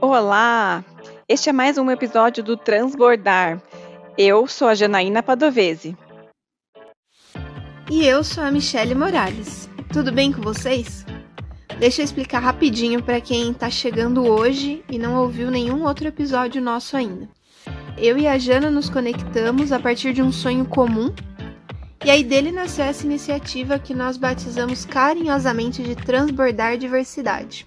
Olá! Este é mais um episódio do Transbordar. Eu sou a Janaína Padovese. E eu sou a Michele Morales. Tudo bem com vocês? Deixa eu explicar rapidinho para quem está chegando hoje e não ouviu nenhum outro episódio nosso ainda. Eu e a Jana nos conectamos a partir de um sonho comum, e aí dele nasceu essa iniciativa que nós batizamos carinhosamente de Transbordar Diversidade.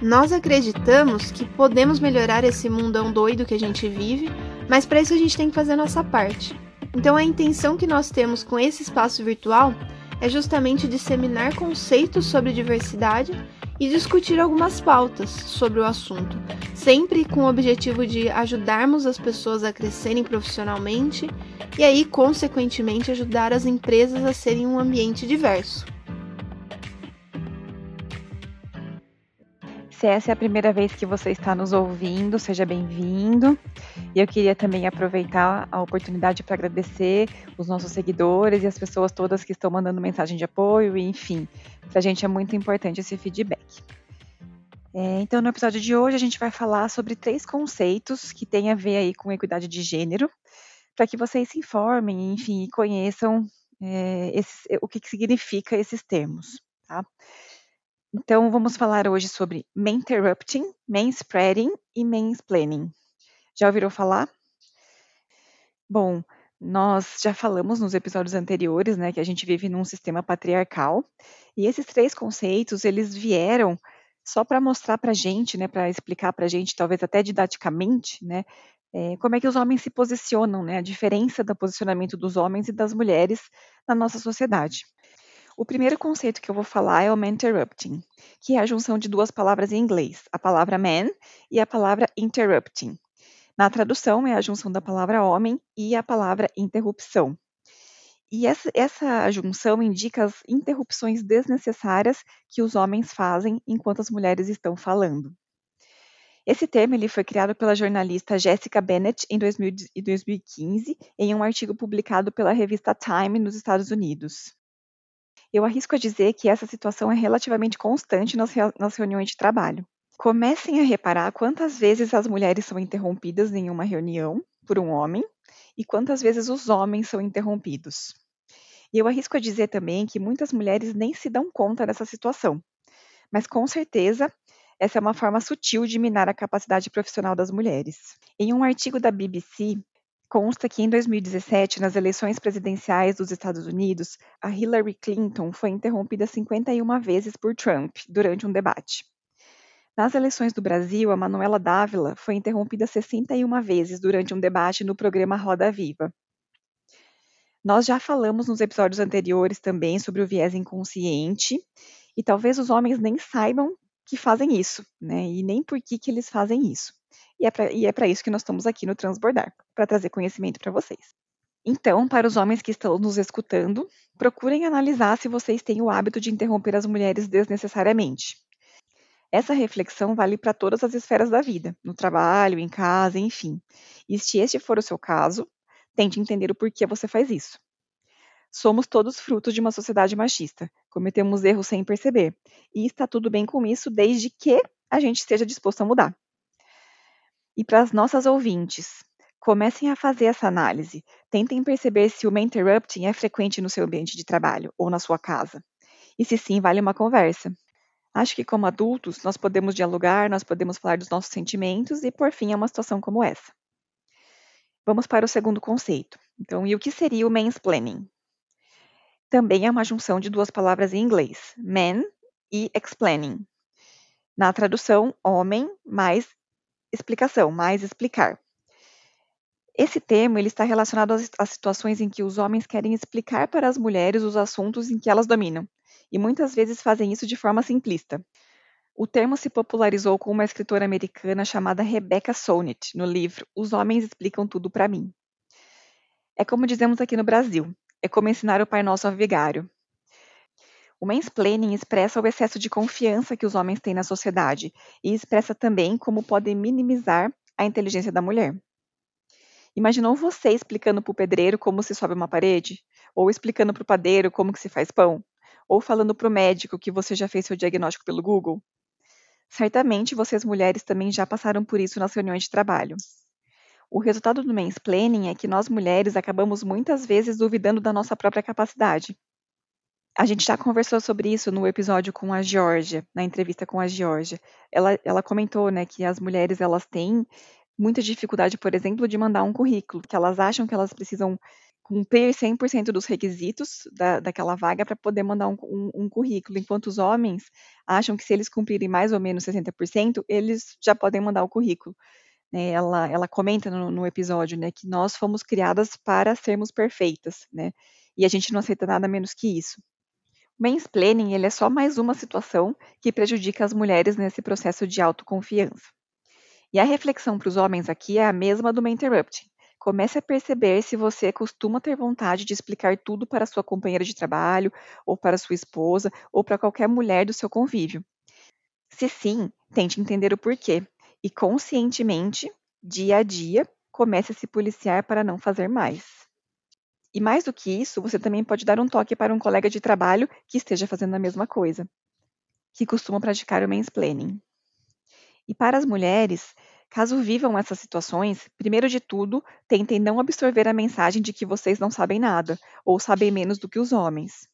Nós acreditamos que podemos melhorar esse mundão doido que a gente vive, mas para isso a gente tem que fazer a nossa parte. Então a intenção que nós temos com esse espaço virtual é justamente disseminar conceitos sobre diversidade e discutir algumas pautas sobre o assunto, sempre com o objetivo de ajudarmos as pessoas a crescerem profissionalmente e aí, consequentemente, ajudar as empresas a serem um ambiente diverso. Se essa é a primeira vez que você está nos ouvindo, seja bem-vindo. E eu queria também aproveitar a oportunidade para agradecer os nossos seguidores e as pessoas todas que estão mandando mensagem de apoio, e enfim, para a gente é muito importante esse feedback. É, então, no episódio de hoje, a gente vai falar sobre três conceitos que têm a ver aí com equidade de gênero, para que vocês se informem, enfim, e conheçam é, o que, que significa esses termos, tá? Então, vamos falar hoje sobre interrupting, manspreading e mansplaining. Já ouviram falar? Bom, nós já falamos nos episódios anteriores, né, que a gente vive num sistema patriarcal, e esses três conceitos, eles vieram só para mostrar para a gente, né, para explicar para a gente, talvez até didaticamente, né, é, como é que os homens se posicionam, né, a diferença do posicionamento dos homens e das mulheres na nossa sociedade. O primeiro conceito que eu vou falar é o interrupting, que é a junção de duas palavras em inglês, a palavra man e a palavra interrupting. Na tradução, é a junção da palavra homem e a palavra interrupção. E essa, essa junção indica as interrupções desnecessárias que os homens fazem enquanto as mulheres estão falando. Esse termo ele foi criado pela jornalista Jessica Bennett em 2015 em um artigo publicado pela revista Time nos Estados Unidos. Eu arrisco a dizer que essa situação é relativamente constante nas, nas reuniões de trabalho. Comecem a reparar quantas vezes as mulheres são interrompidas em uma reunião por um homem e quantas vezes os homens são interrompidos. E eu arrisco a dizer também que muitas mulheres nem se dão conta dessa situação. Mas com certeza, essa é uma forma sutil de minar a capacidade profissional das mulheres. Em um artigo da BBC, Consta que em 2017, nas eleições presidenciais dos Estados Unidos, a Hillary Clinton foi interrompida 51 vezes por Trump durante um debate. Nas eleições do Brasil, a Manuela Dávila foi interrompida 61 vezes durante um debate no programa Roda Viva. Nós já falamos nos episódios anteriores também sobre o viés inconsciente, e talvez os homens nem saibam que fazem isso, né? E nem por que, que eles fazem isso. E é para é isso que nós estamos aqui no Transbordar, para trazer conhecimento para vocês. Então, para os homens que estão nos escutando, procurem analisar se vocês têm o hábito de interromper as mulheres desnecessariamente. Essa reflexão vale para todas as esferas da vida, no trabalho, em casa, enfim. E se este for o seu caso, tente entender o porquê você faz isso. Somos todos frutos de uma sociedade machista, cometemos erros sem perceber, e está tudo bem com isso desde que a gente esteja disposto a mudar. E para as nossas ouvintes, comecem a fazer essa análise. Tentem perceber se o interrupting é frequente no seu ambiente de trabalho ou na sua casa. E se sim, vale uma conversa. Acho que como adultos, nós podemos dialogar, nós podemos falar dos nossos sentimentos e por fim é uma situação como essa. Vamos para o segundo conceito. Então, e o que seria o mansplaining? Também é uma junção de duas palavras em inglês, man e explaining. Na tradução, homem mais explicação, mais explicar. Esse termo ele está relacionado às, situações em que os homens querem explicar para as mulheres os assuntos em que elas dominam, e muitas vezes fazem isso de forma simplista. O termo se popularizou com uma escritora americana chamada Rebecca Solnit, no livro Os Homens Explicam Tudo para Mim. É como dizemos aqui no Brasil, é como ensinar o Pai Nosso ao vigário. O mansplaining expressa o excesso de confiança que os homens têm na sociedade e expressa também como podem minimizar a inteligência da mulher. Imaginou você explicando para o pedreiro como se sobe uma parede? Ou explicando para o padeiro como que se faz pão? Ou falando para o médico que você já fez seu diagnóstico pelo Google? Certamente vocês mulheres também já passaram por isso nas reuniões de trabalho. O resultado do mansplaining é que nós mulheres acabamos muitas vezes duvidando da nossa própria capacidade. A gente já conversou sobre isso no episódio com a Georgia, na entrevista com a Georgia. Ela, ela comentou né, que as mulheres elas têm muita dificuldade, por exemplo, de mandar um currículo, que elas acham que elas precisam cumprir 100% dos requisitos da, daquela vaga para poder mandar um, um, um, currículo, enquanto os homens acham que se eles cumprirem mais ou menos 60%, eles já podem mandar o currículo. Né? Ela, ela comenta no, no, episódio né, que nós fomos criadas para sermos perfeitas, né? e a gente não aceita nada menos que isso. Mansplaining ele é só mais uma situação que prejudica as mulheres nesse processo de autoconfiança. E a reflexão para os homens aqui é a mesma do interrupting. Comece a perceber se você costuma ter vontade de explicar tudo para sua companheira de trabalho, ou para sua esposa, ou para qualquer mulher do seu convívio. Se sim, tente entender o porquê e conscientemente, dia a dia, comece a se policiar para não fazer mais. E mais do que isso, você também pode dar um toque para um colega de trabalho que esteja fazendo a mesma coisa, que costuma praticar o mansplaining. E para as mulheres, Caso vivam essas situações, primeiro de tudo, tentem não absorver a mensagem de que vocês não sabem nada ou sabem menos do que os homens.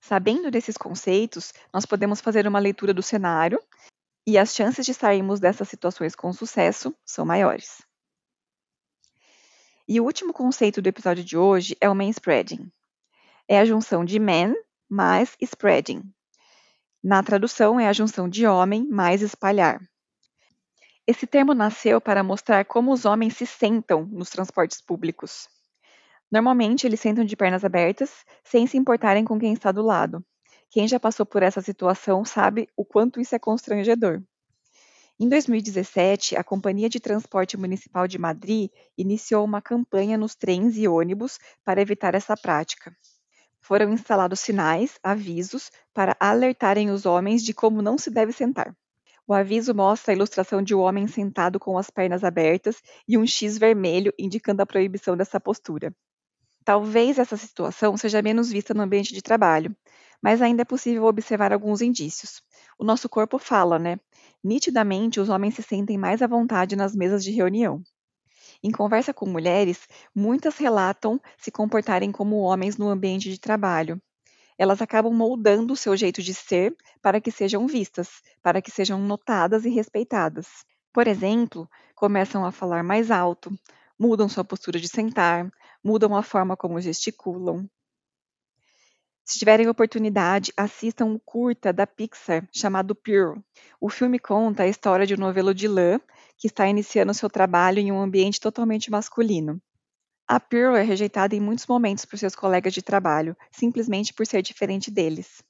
Sabendo desses conceitos, nós podemos fazer uma leitura do cenário e as chances de sairmos dessas situações com sucesso são maiores. E o último conceito do episódio de hoje é o manspreading. É a junção de man mais spreading. Na tradução, é a junção de homem mais espalhar. Esse termo nasceu para mostrar como os homens se sentam nos transportes públicos. Normalmente, eles sentam de pernas abertas, sem se importarem com quem está do lado. Quem já passou por essa situação sabe o quanto isso é constrangedor. Em 2017, a Companhia de Transporte Municipal de Madrid iniciou uma campanha nos trens e ônibus para evitar essa prática. Foram instalados sinais, avisos, para alertarem os homens de como não se deve sentar. O aviso mostra a ilustração de um homem sentado com as pernas abertas e um X vermelho indicando a proibição dessa postura. Talvez essa situação seja menos vista no ambiente de trabalho, mas ainda é possível observar alguns indícios. O nosso corpo fala, né? Nitidamente, os homens se sentem mais à vontade nas mesas de reunião. Em conversa com mulheres, muitas relatam se comportarem como homens no ambiente de trabalho, elas acabam moldando o seu jeito de ser para que sejam vistas, para que sejam notadas e respeitadas. Por exemplo, começam a falar mais alto, mudam sua postura de sentar, mudam a forma como gesticulam. Se tiverem oportunidade, assistam um curta da Pixar chamado Pure. O filme conta a história de um novelo de lã que está iniciando seu trabalho em um ambiente totalmente masculino. A Pearl é rejeitada em muitos momentos por seus colegas de trabalho, simplesmente por ser diferente deles.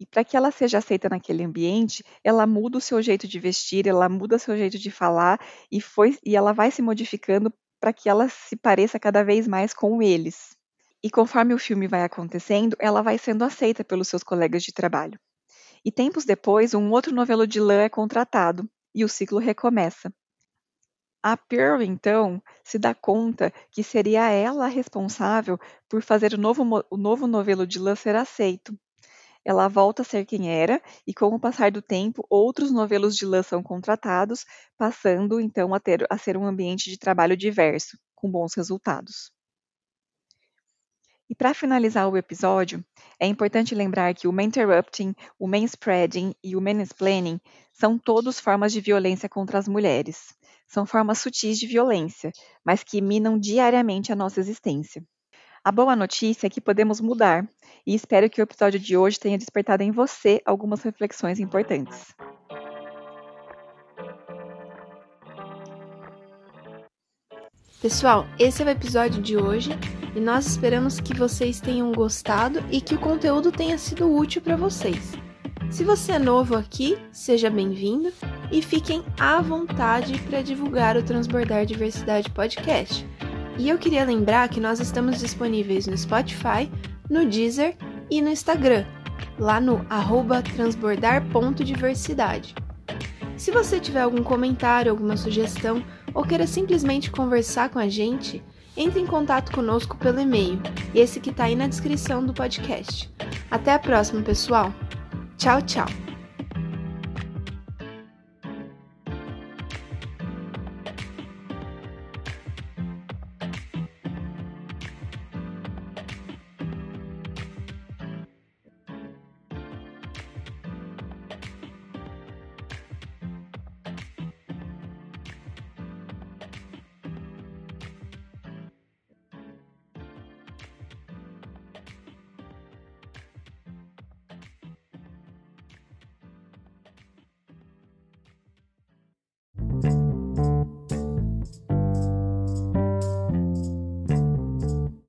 E para que ela seja aceita naquele ambiente, ela muda o seu jeito de vestir, ela muda o seu jeito de falar e, foi, e ela vai se modificando para que ela se pareça cada vez mais com eles. E conforme o filme vai acontecendo, ela vai sendo aceita pelos seus colegas de trabalho. E tempos depois, um outro novelo de lã é contratado e o ciclo recomeça. A Pearl, então, se dá conta que seria ela responsável por fazer o novo, o novo novelo de lã ser aceito. Ela volta a ser quem era, e com o passar do tempo, outros novelos de lã são contratados, passando então a, ter, a ser um ambiente de trabalho diverso, com bons resultados. E para finalizar o episódio, é importante lembrar que o interrupting, o manspreading e o mansplaining são todos formas de violência contra as mulheres. São formas sutis de violência, mas que minam diariamente a nossa existência. A boa notícia é que podemos mudar, e espero que o episódio de hoje tenha despertado em você algumas reflexões importantes. Pessoal, esse é o episódio de hoje e nós esperamos que vocês tenham gostado e que o conteúdo tenha sido útil para vocês. Se você é novo aqui, seja bem-vindo e fiquem à vontade para divulgar o Transbordar Diversidade Podcast. E eu queria lembrar que nós estamos disponíveis no Spotify, no Deezer e no Instagram, lá no transbordar.diversidade. Se você tiver algum comentário, alguma sugestão ou queira simplesmente conversar com a gente, entre em contato conosco pelo e-mail, esse que está aí na descrição do podcast. Até a próxima, pessoal! Tchau, tchau!